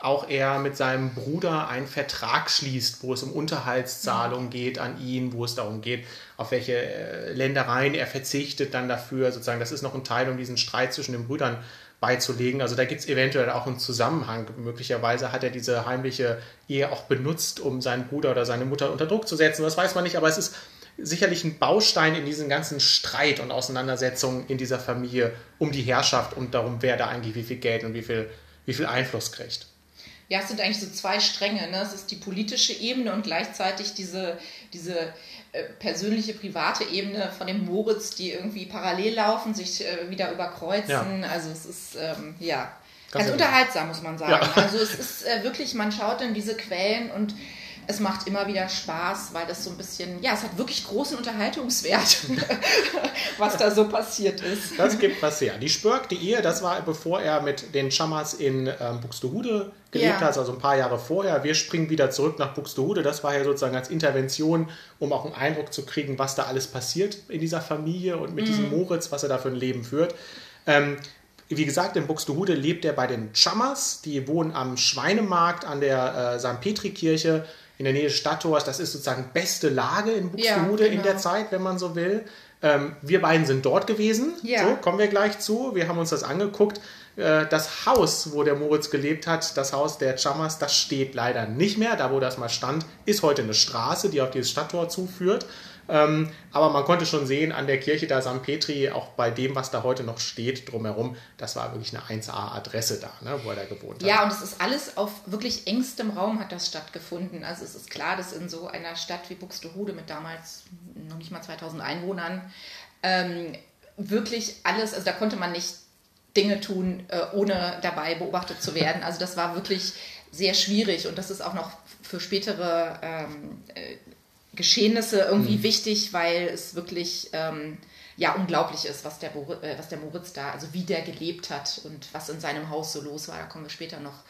auch er mit seinem Bruder einen Vertrag schließt, wo es um Unterhaltszahlungen geht an ihn, wo es darum geht, auf welche äh, Ländereien er verzichtet dann dafür. Sozusagen, das ist noch ein Teil, um diesen Streit zwischen den Brüdern beizulegen. Also da gibt es eventuell auch einen Zusammenhang. Möglicherweise hat er diese heimliche Ehe auch benutzt, um seinen Bruder oder seine Mutter unter Druck zu setzen. Das weiß man nicht, aber es ist sicherlich ein Baustein in diesem ganzen Streit und Auseinandersetzungen in dieser Familie um die Herrschaft und darum, wer da eigentlich wie viel Geld und wie viel, wie viel Einfluss kriegt.
Ja, es sind eigentlich so zwei Stränge. Ne? Es ist die politische Ebene und gleichzeitig diese, diese äh, persönliche, private Ebene von dem Moritz, die irgendwie parallel laufen, sich äh, wieder überkreuzen. Ja. Also es ist, ähm, ja, ganz, ganz unterhaltsam, muss man sagen. Ja. Also es ist äh, wirklich, man schaut in diese Quellen und es macht immer wieder Spaß, weil das so ein bisschen, ja, es hat wirklich großen Unterhaltungswert, [laughs] was da so passiert ist.
Das gibt was her. Die Spörk, die Ehe, das war bevor er mit den Chamas in ähm, Buxtehude gelebt ja. hat, also ein paar Jahre vorher. Wir springen wieder zurück nach Buxtehude. Das war ja sozusagen als Intervention, um auch einen Eindruck zu kriegen, was da alles passiert in dieser Familie und mit mhm. diesem Moritz, was er da für ein Leben führt. Ähm, wie gesagt, in Buxtehude lebt er bei den Chamas, die wohnen am Schweinemarkt an der äh, St. Petri-Kirche in der Nähe des Stadttors. Das ist sozusagen beste Lage in Buxtehude ja, genau. in der Zeit, wenn man so will. Ähm, wir beiden sind dort gewesen. Ja. So, kommen wir gleich zu. Wir haben uns das angeguckt. Äh, das Haus, wo der Moritz gelebt hat, das Haus der Chamas, das steht leider nicht mehr. Da, wo das mal stand, ist heute eine Straße, die auf dieses Stadttor zuführt. Ähm, aber man konnte schon sehen an der Kirche da St. Petri, auch bei dem, was da heute noch steht drumherum, das war wirklich eine 1A-Adresse da, ne, wo er da gewohnt hat.
Ja, und es ist alles auf wirklich engstem Raum hat das stattgefunden. Also es ist klar, dass in so einer Stadt wie Buxtehude mit damals noch nicht mal 2000 Einwohnern ähm, wirklich alles, also da konnte man nicht Dinge tun, äh, ohne dabei beobachtet zu werden. Also das war wirklich sehr schwierig und das ist auch noch für spätere ähm, äh, Geschehnisse irgendwie mhm. wichtig, weil es wirklich ähm, ja unglaublich ist, was der, äh, was der Moritz da, also wie der gelebt hat und was in seinem Haus so los war. Da kommen wir später noch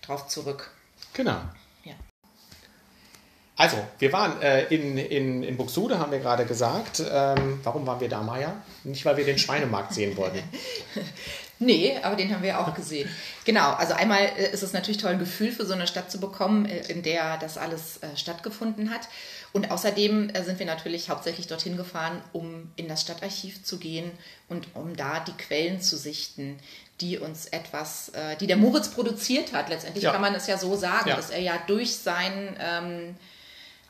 drauf zurück.
Genau. Ja. Also, wir waren äh, in, in, in Buxtehude, haben wir gerade gesagt. Ähm, warum waren wir da, Maja? Nicht, weil wir den Schweinemarkt sehen wollten. [laughs]
Nee, aber den haben wir auch gesehen. Genau, also einmal äh, ist es natürlich toll, ein Gefühl für so eine Stadt zu bekommen, äh, in der das alles äh, stattgefunden hat. Und außerdem sind wir natürlich hauptsächlich dorthin gefahren, um in das Stadtarchiv zu gehen und um da die Quellen zu sichten, die uns etwas, die der Moritz produziert hat. Letztendlich ja. kann man es ja so sagen, ja. dass er ja durch sein ähm,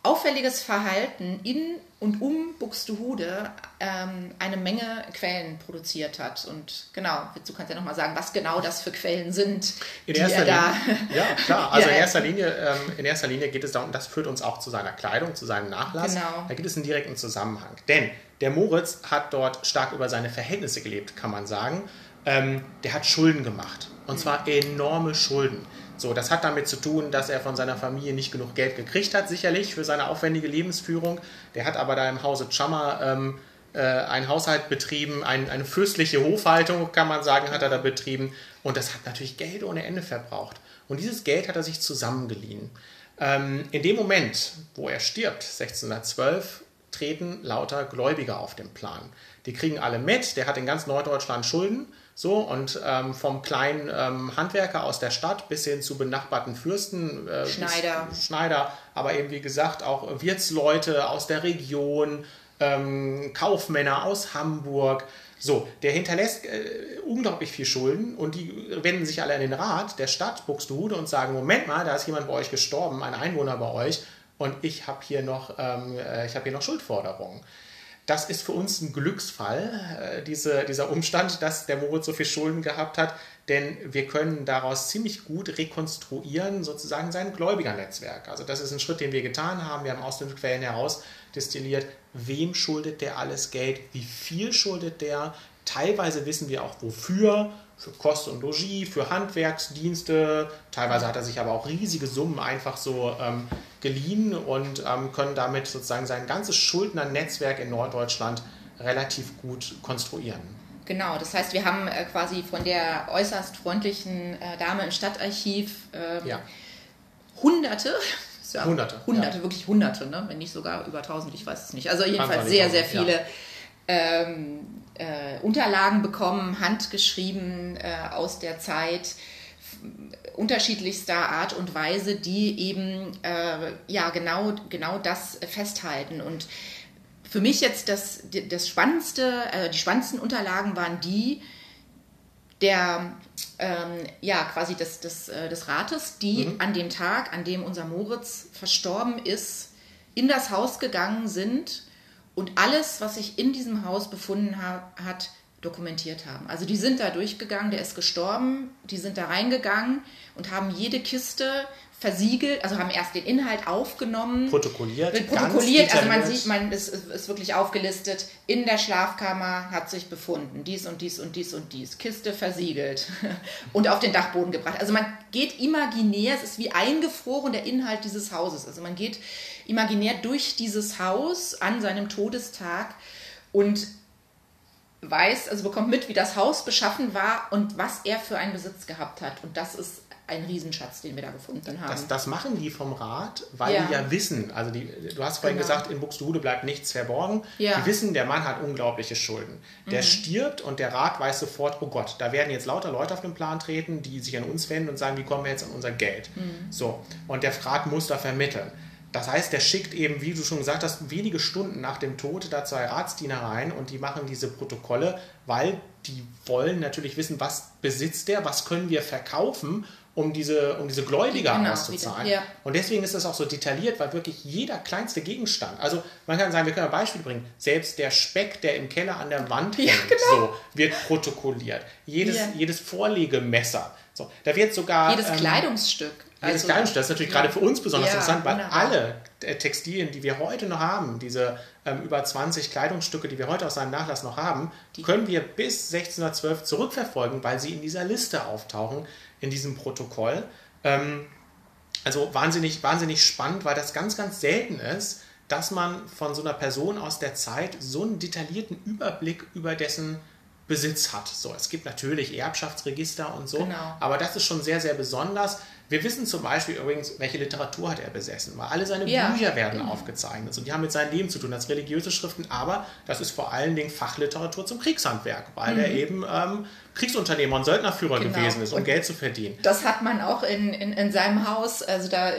auffälliges Verhalten in und um Buxtehude ähm, eine Menge Quellen produziert hat. Und genau, du kannst ja nochmal sagen, was genau das für Quellen sind.
In erster Linie, ja, klar. Also [laughs] ja, in, erster Linie, ähm, in erster Linie geht es darum, das führt uns auch zu seiner Kleidung, zu seinem Nachlass. Genau. Da gibt es einen direkten Zusammenhang. Denn der Moritz hat dort stark über seine Verhältnisse gelebt, kann man sagen. Ähm, der hat Schulden gemacht. Und zwar enorme Schulden. So, das hat damit zu tun, dass er von seiner Familie nicht genug Geld gekriegt hat, sicherlich für seine aufwendige Lebensführung. Der hat aber da im Hause Chammer ähm, äh, einen Haushalt betrieben, ein, eine fürstliche Hofhaltung, kann man sagen, hat er da betrieben. Und das hat natürlich Geld ohne Ende verbraucht. Und dieses Geld hat er sich zusammengeliehen. Ähm, in dem Moment, wo er stirbt, 1612, treten lauter Gläubiger auf den Plan. Die kriegen alle mit, der hat in ganz Norddeutschland Schulden so, und ähm, vom kleinen ähm, Handwerker aus der Stadt bis hin zu benachbarten Fürsten,
äh, Schneider.
Schneider, aber eben wie gesagt auch Wirtsleute aus der Region, ähm, Kaufmänner aus Hamburg. So, der hinterlässt äh, unglaublich viel Schulden und die wenden sich alle an den Rat der Stadt Buxtehude und sagen: Moment mal, da ist jemand bei euch gestorben, ein Einwohner bei euch, und ich habe hier noch, ähm, äh, ich habe hier noch Schuldforderungen. Das ist für uns ein Glücksfall, äh, diese, dieser Umstand, dass der Moritz so viel Schulden gehabt hat, denn wir können daraus ziemlich gut rekonstruieren, sozusagen sein Gläubigernetzwerk. Also das ist ein Schritt, den wir getan haben. Wir haben aus den Quellen heraus destilliert, wem schuldet der alles Geld, wie viel schuldet der. Teilweise wissen wir auch wofür für Kost und Logis, für Handwerksdienste. Teilweise hat er sich aber auch riesige Summen einfach so ähm, geliehen und ähm, können damit sozusagen sein ganzes Schuldnernetzwerk in Norddeutschland relativ gut konstruieren.
Genau, das heißt, wir haben äh, quasi von der äußerst freundlichen äh, Dame im Stadtarchiv äh, ja. Hunderte, [laughs]
ja, Hunderte,
Hunderte, ja. wirklich Hunderte, ne? wenn nicht sogar über tausend, ich weiß es nicht. Also jedenfalls sehr, sehr viele ähm, äh, Unterlagen bekommen, handgeschrieben äh, aus der Zeit unterschiedlichster Art und Weise, die eben äh, ja genau, genau das festhalten. Und für mich jetzt das, das spannendste, äh, die spannendsten Unterlagen waren die der ähm, ja quasi des, des, äh, des Rates, die mhm. an dem Tag, an dem unser Moritz verstorben ist, in das Haus gegangen sind und alles, was sich in diesem Haus befunden ha hat, dokumentiert haben. Also die sind da durchgegangen, der ist gestorben, die sind da reingegangen und haben jede Kiste versiegelt, also haben erst den Inhalt aufgenommen.
Protokolliert.
Protokolliert, also man sieht, man ist, ist wirklich aufgelistet, in der Schlafkammer hat sich befunden, dies und dies und dies und dies, Kiste versiegelt [laughs] und auf den Dachboden gebracht. Also man geht imaginär, es ist wie eingefroren der Inhalt dieses Hauses. Also man geht imaginär durch dieses Haus an seinem Todestag und weiß, also bekommt mit, wie das Haus beschaffen war und was er für einen Besitz gehabt hat. Und das ist ein Riesenschatz, den wir da gefunden haben.
Das, das machen die vom Rat, weil ja. die ja wissen, also die, du hast vorhin genau. gesagt, in Buxtehude bleibt nichts verborgen. Ja. Die wissen, der Mann hat unglaubliche Schulden. Der mhm. stirbt und der Rat weiß sofort, oh Gott, da werden jetzt lauter Leute auf den Plan treten, die sich an uns wenden und sagen, wie kommen wir jetzt an unser Geld? Mhm. So, und der Rat muss da vermitteln. Das heißt, der schickt eben, wie du schon gesagt hast, wenige Stunden nach dem Tod da zwei Arztdiener rein und die machen diese Protokolle, weil die wollen natürlich wissen, was besitzt der, was können wir verkaufen, um diese, um diese Gläubiger genau, auszuzahlen. Ja. Und deswegen ist das auch so detailliert, weil wirklich jeder kleinste Gegenstand, also man kann sagen, wir können ein Beispiel bringen, selbst der Speck, der im Keller an der Wand hängt, ja, genau. so, wird protokolliert. Jedes, ja. jedes Vorlegemesser. So, da wird sogar.
Jedes ähm, Kleidungsstück.
Also, das ist natürlich ja. gerade für uns besonders ja, interessant, weil wunderbar. alle äh, Textilien, die wir heute noch haben, diese ähm, über 20 Kleidungsstücke, die wir heute aus seinem Nachlass noch haben, die können wir bis 1612 zurückverfolgen, weil sie in dieser Liste auftauchen, in diesem Protokoll. Ähm, also wahnsinnig, wahnsinnig spannend, weil das ganz, ganz selten ist, dass man von so einer Person aus der Zeit so einen detaillierten Überblick über dessen Besitz hat. So, es gibt natürlich Erbschaftsregister und so, genau. aber das ist schon sehr, sehr besonders. Wir wissen zum Beispiel übrigens, welche Literatur hat er besessen, weil alle seine ja. Bücher werden genau. aufgezeichnet und die haben mit seinem Leben zu tun, als religiöse Schriften, aber das ist vor allen Dingen Fachliteratur zum Kriegshandwerk, weil mhm. er eben ähm, Kriegsunternehmer und Söldnerführer genau. gewesen ist, um und Geld zu verdienen.
Das hat man auch in, in, in seinem Haus, also da,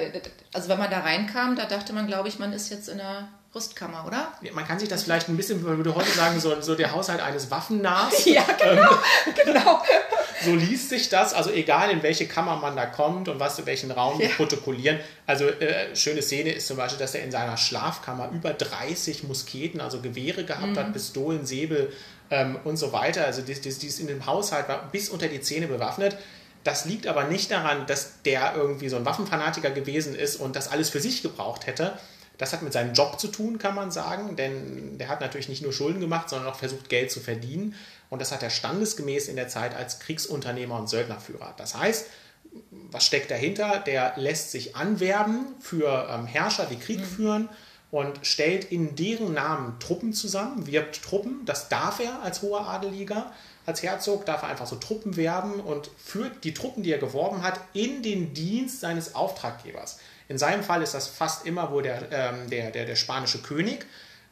also wenn man da reinkam, da dachte man, glaube ich, man ist jetzt in einer Rüstkammer, oder?
Man kann sich das vielleicht ein bisschen, man würde heute sagen, so, so der Haushalt eines Waffennahs. [laughs]
Ja, genau. Ähm, genau.
So liest sich das, also egal in welche Kammer man da kommt und was in welchen Raum ja. protokollieren. Also äh, schöne Szene ist zum Beispiel, dass er in seiner Schlafkammer über 30 Musketen, also Gewehre gehabt mhm. hat, Pistolen, Säbel ähm, und so weiter. Also die, die, die ist in dem Haushalt war bis unter die Zähne bewaffnet. Das liegt aber nicht daran, dass der irgendwie so ein Waffenfanatiker gewesen ist und das alles für sich gebraucht hätte, das hat mit seinem Job zu tun, kann man sagen, denn der hat natürlich nicht nur Schulden gemacht, sondern auch versucht, Geld zu verdienen. Und das hat er standesgemäß in der Zeit als Kriegsunternehmer und Söldnerführer. Das heißt, was steckt dahinter? Der lässt sich anwerben für ähm, Herrscher, die Krieg mhm. führen und stellt in deren Namen Truppen zusammen, wirbt Truppen. Das darf er als hoher Adeliger. Als Herzog darf er einfach so Truppen werben und führt die Truppen, die er geworben hat, in den Dienst seines Auftraggebers. In seinem Fall ist das fast immer wohl der, ähm, der, der, der spanische König.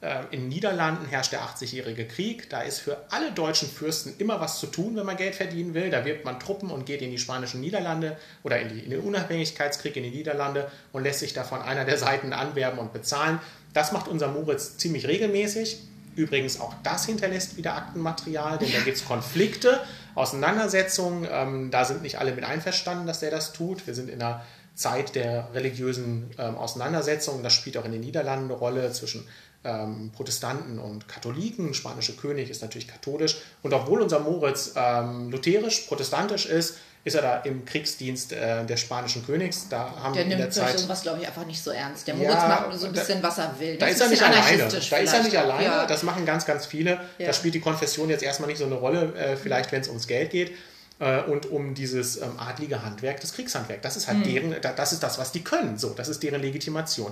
Ähm, in den Niederlanden herrscht der 80-jährige Krieg. Da ist für alle deutschen Fürsten immer was zu tun, wenn man Geld verdienen will. Da wirbt man Truppen und geht in die spanischen Niederlande oder in, die, in den Unabhängigkeitskrieg in die Niederlande und lässt sich davon einer der Seiten anwerben und bezahlen. Das macht unser Moritz ziemlich regelmäßig. Übrigens auch das hinterlässt wieder Aktenmaterial, denn da gibt es Konflikte, Auseinandersetzungen. Ähm, da sind nicht alle mit einverstanden, dass der das tut. Wir sind in einer Zeit der religiösen ähm, Auseinandersetzungen. Das spielt auch in den Niederlanden eine Rolle zwischen ähm, Protestanten und Katholiken. Spanische König ist natürlich katholisch. Und obwohl unser Moritz ähm, lutherisch, protestantisch ist, ist er da im Kriegsdienst äh, des spanischen Königs. Da haben
der
nimmt
in der Zeit sowas, glaube ich, einfach nicht so ernst. Der Moritz ja, macht nur so ein bisschen, was er will.
Da ist er nicht alleine. Da ist er nicht alleine. Ja. Das machen ganz, ganz viele. Ja. Da spielt die Konfession jetzt erstmal nicht so eine Rolle, äh, vielleicht wenn es ums Geld geht äh, und um dieses ähm, adlige Handwerk, das Kriegshandwerk. Das ist halt mhm. deren, das ist das, was die können. So, das ist deren Legitimation.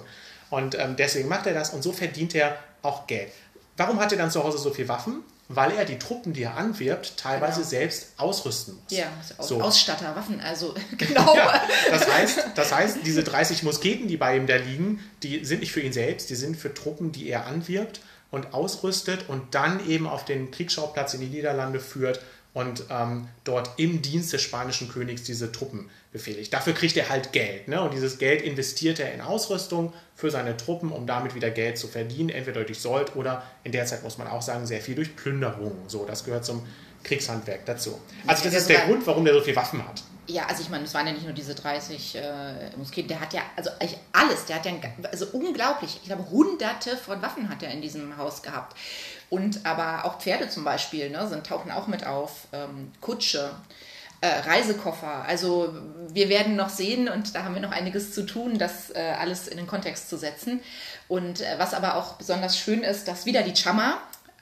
Und ähm, deswegen macht er das und so verdient er auch Geld. Warum hat er dann zu Hause so viele Waffen? Weil er die Truppen, die er anwirbt, teilweise genau. selbst ausrüsten muss.
Ja, so. Ausstatter, Waffen, also [laughs] [laughs] genau.
Ja, das, heißt, das heißt, diese 30 Musketen, die bei ihm da liegen, die sind nicht für ihn selbst, die sind für Truppen, die er anwirbt und ausrüstet und dann eben auf den Kriegsschauplatz in die Niederlande führt und ähm, dort im Dienst des spanischen Königs diese Truppen befehligt. Dafür kriegt er halt Geld. Ne? Und dieses Geld investiert er in Ausrüstung für seine Truppen, um damit wieder Geld zu verdienen, entweder durch Sold oder in der Zeit muss man auch sagen, sehr viel durch Plünderung. So, das gehört zum Kriegshandwerk dazu. Also das ist der Grund, warum der so viele Waffen hat.
Ja, also ich meine, es waren ja nicht nur diese 30 äh, Musketen, der hat ja, also alles, der hat ja, also unglaublich, ich glaube, hunderte von Waffen hat er in diesem Haus gehabt. Und aber auch Pferde zum Beispiel, ne, sind, tauchen auch mit auf, ähm, Kutsche. Äh, Reisekoffer. Also wir werden noch sehen und da haben wir noch einiges zu tun, das äh, alles in den Kontext zu setzen. Und äh, was aber auch besonders schön ist, dass wieder die Chama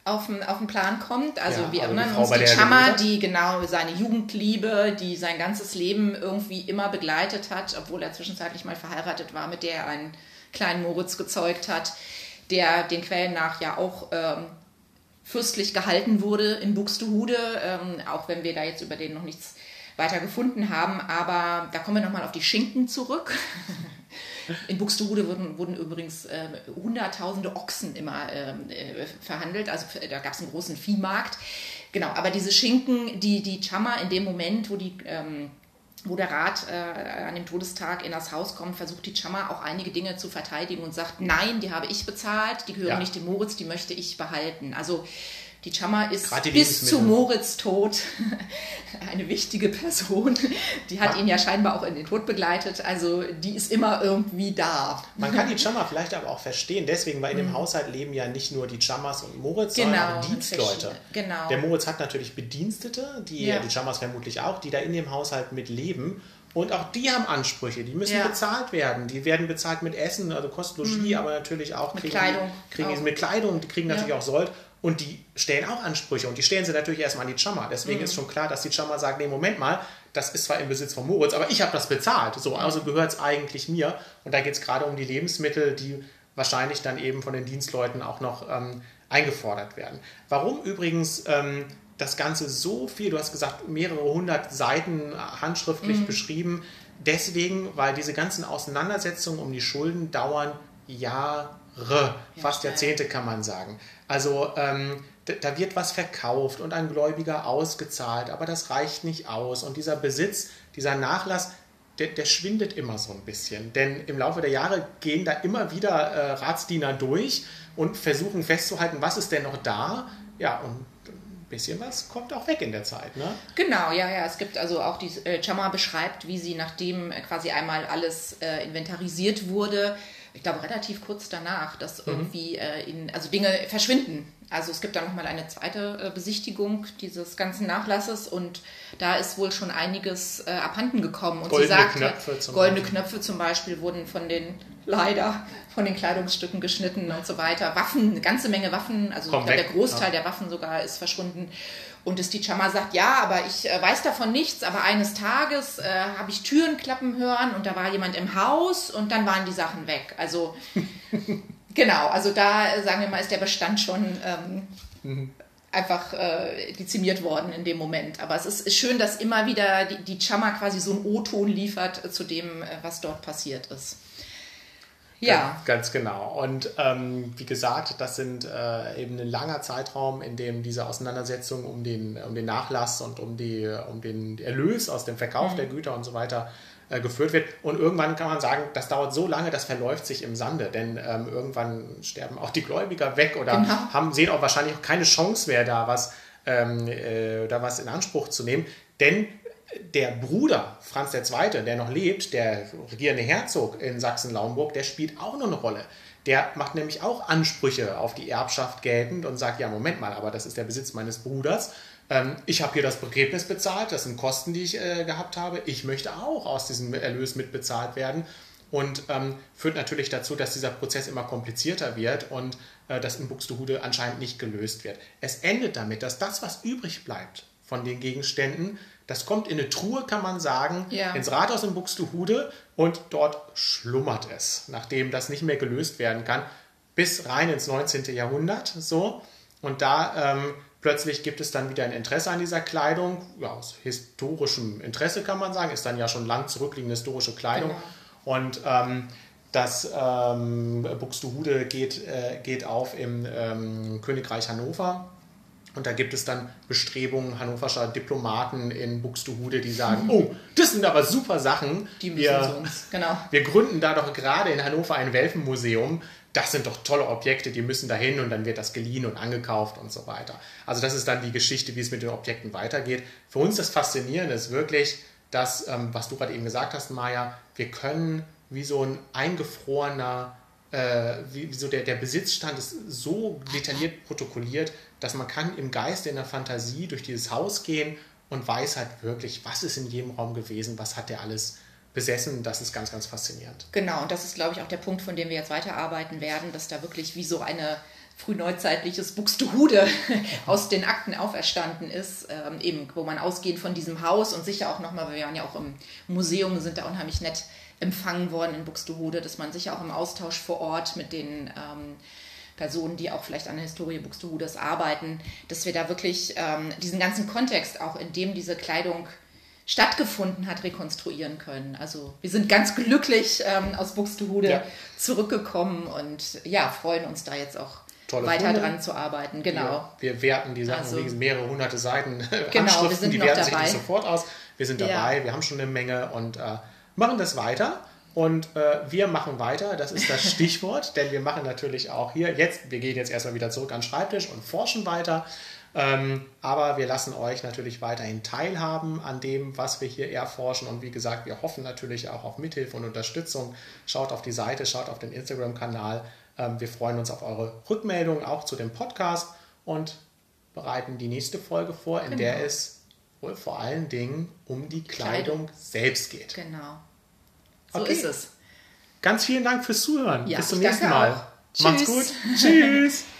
auf den, auf den Plan kommt. Also ja, wir also erinnern uns die Chama, die genau seine Jugendliebe, die sein ganzes Leben irgendwie immer begleitet hat, obwohl er zwischenzeitlich mal verheiratet war, mit der er einen kleinen Moritz gezeugt hat, der den Quellen nach ja auch ähm, fürstlich gehalten wurde in Buxtehude, ähm, auch wenn wir da jetzt über den noch nichts weiter gefunden haben. Aber da kommen wir nochmal auf die Schinken zurück. [laughs] In Buxtehude wurden, wurden übrigens äh, hunderttausende Ochsen immer ähm, äh, verhandelt. Also da gab es einen großen Viehmarkt. Genau, aber diese Schinken, die, die Chama in dem Moment, wo die ähm, wo der Rat äh, an dem Todestag in das Haus kommt, versucht die Chama auch einige Dinge zu verteidigen und sagt, nein, die habe ich bezahlt, die gehören ja. nicht dem Moritz, die möchte ich behalten. Also die Chama ist bis zu Moritz Tod [laughs] eine wichtige Person. Die hat ja. ihn ja scheinbar auch in den Tod begleitet. Also die ist immer irgendwie da.
Man kann die Chama vielleicht aber auch verstehen. Deswegen, weil in dem mhm. Haushalt leben ja nicht nur die Chamas und Moritz, genau, sondern auch Dienstleute.
Genau.
Der Moritz hat natürlich Bedienstete, die ja. die Chamas vermutlich auch, die da in dem Haushalt mit leben. Und auch die haben Ansprüche, die müssen ja. bezahlt werden. Die werden bezahlt mit Essen, also Kostlogie, mhm. aber natürlich auch
mit Kleidung.
kriegen auch. mit Kleidung, die kriegen natürlich auch Sold. Und die stellen auch Ansprüche und die stellen sie natürlich erstmal an die Chama. Deswegen mhm. ist schon klar, dass die Chama sagt, nee, Moment mal, das ist zwar im Besitz von Moritz, aber ich habe das bezahlt. So, also gehört es eigentlich mir. Und da geht es gerade um die Lebensmittel, die wahrscheinlich dann eben von den Dienstleuten auch noch ähm, eingefordert werden. Warum übrigens ähm, das Ganze so viel, du hast gesagt, mehrere hundert Seiten handschriftlich mhm. beschrieben, deswegen, weil diese ganzen Auseinandersetzungen um die Schulden dauern Jahre, fast Jahrzehnte kann man sagen. Also ähm, da wird was verkauft und ein Gläubiger ausgezahlt, aber das reicht nicht aus. Und dieser Besitz, dieser Nachlass, der, der, schwindet immer so ein bisschen. Denn im Laufe der Jahre gehen da immer wieder äh, Ratsdiener durch und versuchen festzuhalten, was ist denn noch da. Ja, und ein bisschen was kommt auch weg in der Zeit. Ne?
Genau, ja, ja. Es gibt also auch die äh, Chama beschreibt, wie sie, nachdem quasi einmal alles äh, inventarisiert wurde, ich glaube, relativ kurz danach, dass mhm. irgendwie äh, in, also Dinge verschwinden. Also es gibt da nochmal eine zweite äh, Besichtigung dieses ganzen Nachlasses und da ist wohl schon einiges äh, abhanden gekommen. Und
goldene sie sagte, Knöpfe
zum goldene Beispiel. Knöpfe zum Beispiel wurden von den leider von den Kleidungsstücken geschnitten und so weiter. Waffen, eine ganze Menge Waffen, also glaub, der Großteil ja. der Waffen sogar ist verschwunden. Und das die Chama sagt, ja, aber ich äh, weiß davon nichts, aber eines Tages äh, habe ich Türen klappen hören und da war jemand im Haus und dann waren die Sachen weg. Also [laughs] genau, also da äh, sagen wir mal, ist der Bestand schon ähm, mhm. einfach äh, dezimiert worden in dem Moment. Aber es ist, ist schön, dass immer wieder die, die Chama quasi so einen O-Ton liefert zu dem, äh, was dort passiert ist.
Ja. Ganz, genau. Und ähm, wie gesagt, das sind äh, eben ein langer Zeitraum, in dem diese Auseinandersetzung um den, um den Nachlass und um, die, um den Erlös aus dem Verkauf mhm. der Güter und so weiter äh, geführt wird. Und irgendwann kann man sagen, das dauert so lange, das verläuft sich im Sande, denn ähm, irgendwann sterben auch die Gläubiger weg oder genau. haben, sehen auch wahrscheinlich auch keine Chance mehr, da was, ähm, äh, da was in Anspruch zu nehmen. Denn der Bruder Franz II., der noch lebt, der regierende Herzog in Sachsen-Lauenburg, der spielt auch noch eine Rolle. Der macht nämlich auch Ansprüche auf die Erbschaft geltend und sagt, ja, Moment mal, aber das ist der Besitz meines Bruders. Ähm, ich habe hier das Begräbnis bezahlt, das sind Kosten, die ich äh, gehabt habe. Ich möchte auch aus diesem Erlös mitbezahlt werden. Und ähm, führt natürlich dazu, dass dieser Prozess immer komplizierter wird und äh, das in Buxtehude anscheinend nicht gelöst wird. Es endet damit, dass das, was übrig bleibt von den Gegenständen, das kommt in eine Truhe, kann man sagen, ja. ins Rathaus in Buxtehude und dort schlummert es, nachdem das nicht mehr gelöst werden kann, bis rein ins 19. Jahrhundert. So. Und da ähm, plötzlich gibt es dann wieder ein Interesse an dieser Kleidung. Ja, aus historischem Interesse kann man sagen, ist dann ja schon lang zurückliegende historische Kleidung. Genau. Und ähm, das ähm, Buxtehude geht, äh, geht auf im ähm, Königreich Hannover und da gibt es dann Bestrebungen hannoverscher Diplomaten in Buxtehude, die sagen, oh, das sind aber super Sachen.
Die müssen wir, zu uns, genau.
Wir gründen da doch gerade in Hannover ein Welfenmuseum. Das sind doch tolle Objekte, die müssen dahin und dann wird das geliehen und angekauft und so weiter. Also das ist dann die Geschichte, wie es mit den Objekten weitergeht. Für uns das Faszinierende ist wirklich, dass, ähm, was du gerade eben gesagt hast, Maja, wir können wie so ein eingefrorener äh, wie, wie, so der, der Besitzstand ist so detailliert protokolliert, dass man kann im Geiste, in der Fantasie durch dieses Haus gehen und weiß halt wirklich, was ist in jedem Raum gewesen, was hat der alles besessen. Das ist ganz, ganz faszinierend.
Genau, und das ist, glaube ich, auch der Punkt, von dem wir jetzt weiterarbeiten werden, dass da wirklich wie so eine frühneuzeitliches Buxtehude [laughs] aus den Akten auferstanden ist, ähm, eben wo man ausgehend von diesem Haus und sicher auch nochmal, wir waren ja auch im Museum, sind da unheimlich nett empfangen worden in Buxtehude, dass man sicher auch im Austausch vor Ort mit den ähm, Personen, die auch vielleicht an der Historie Buxtehudes arbeiten, dass wir da wirklich ähm, diesen ganzen Kontext, auch in dem diese Kleidung stattgefunden hat, rekonstruieren können. Also wir sind ganz glücklich ähm, aus Buxtehude ja. zurückgekommen und ja, freuen uns da jetzt auch weiter Funde. dran zu arbeiten. Genau.
Wir, wir werten die Sachen, also, mehrere hunderte Seiten [laughs] genau, wir sind die werten dabei. sich nicht sofort aus. Wir sind dabei, ja. wir haben schon eine Menge und äh, machen das weiter. Und äh, wir machen weiter, das ist das Stichwort, [laughs] denn wir machen natürlich auch hier jetzt, wir gehen jetzt erstmal wieder zurück an den Schreibtisch und forschen weiter. Ähm, aber wir lassen euch natürlich weiterhin teilhaben an dem, was wir hier erforschen. Und wie gesagt, wir hoffen natürlich auch auf Mithilfe und Unterstützung. Schaut auf die Seite, schaut auf den Instagram-Kanal. Ähm, wir freuen uns auf eure Rückmeldungen auch zu dem Podcast und bereiten die nächste Folge vor, in genau. der es wohl vor allen Dingen um die Kleidung, Kleidung. selbst geht.
Genau. So okay. ist es.
Ganz vielen Dank fürs Zuhören. Ja, Bis zum nächsten Mal. Auch. Macht's gut. Tschüss. [laughs]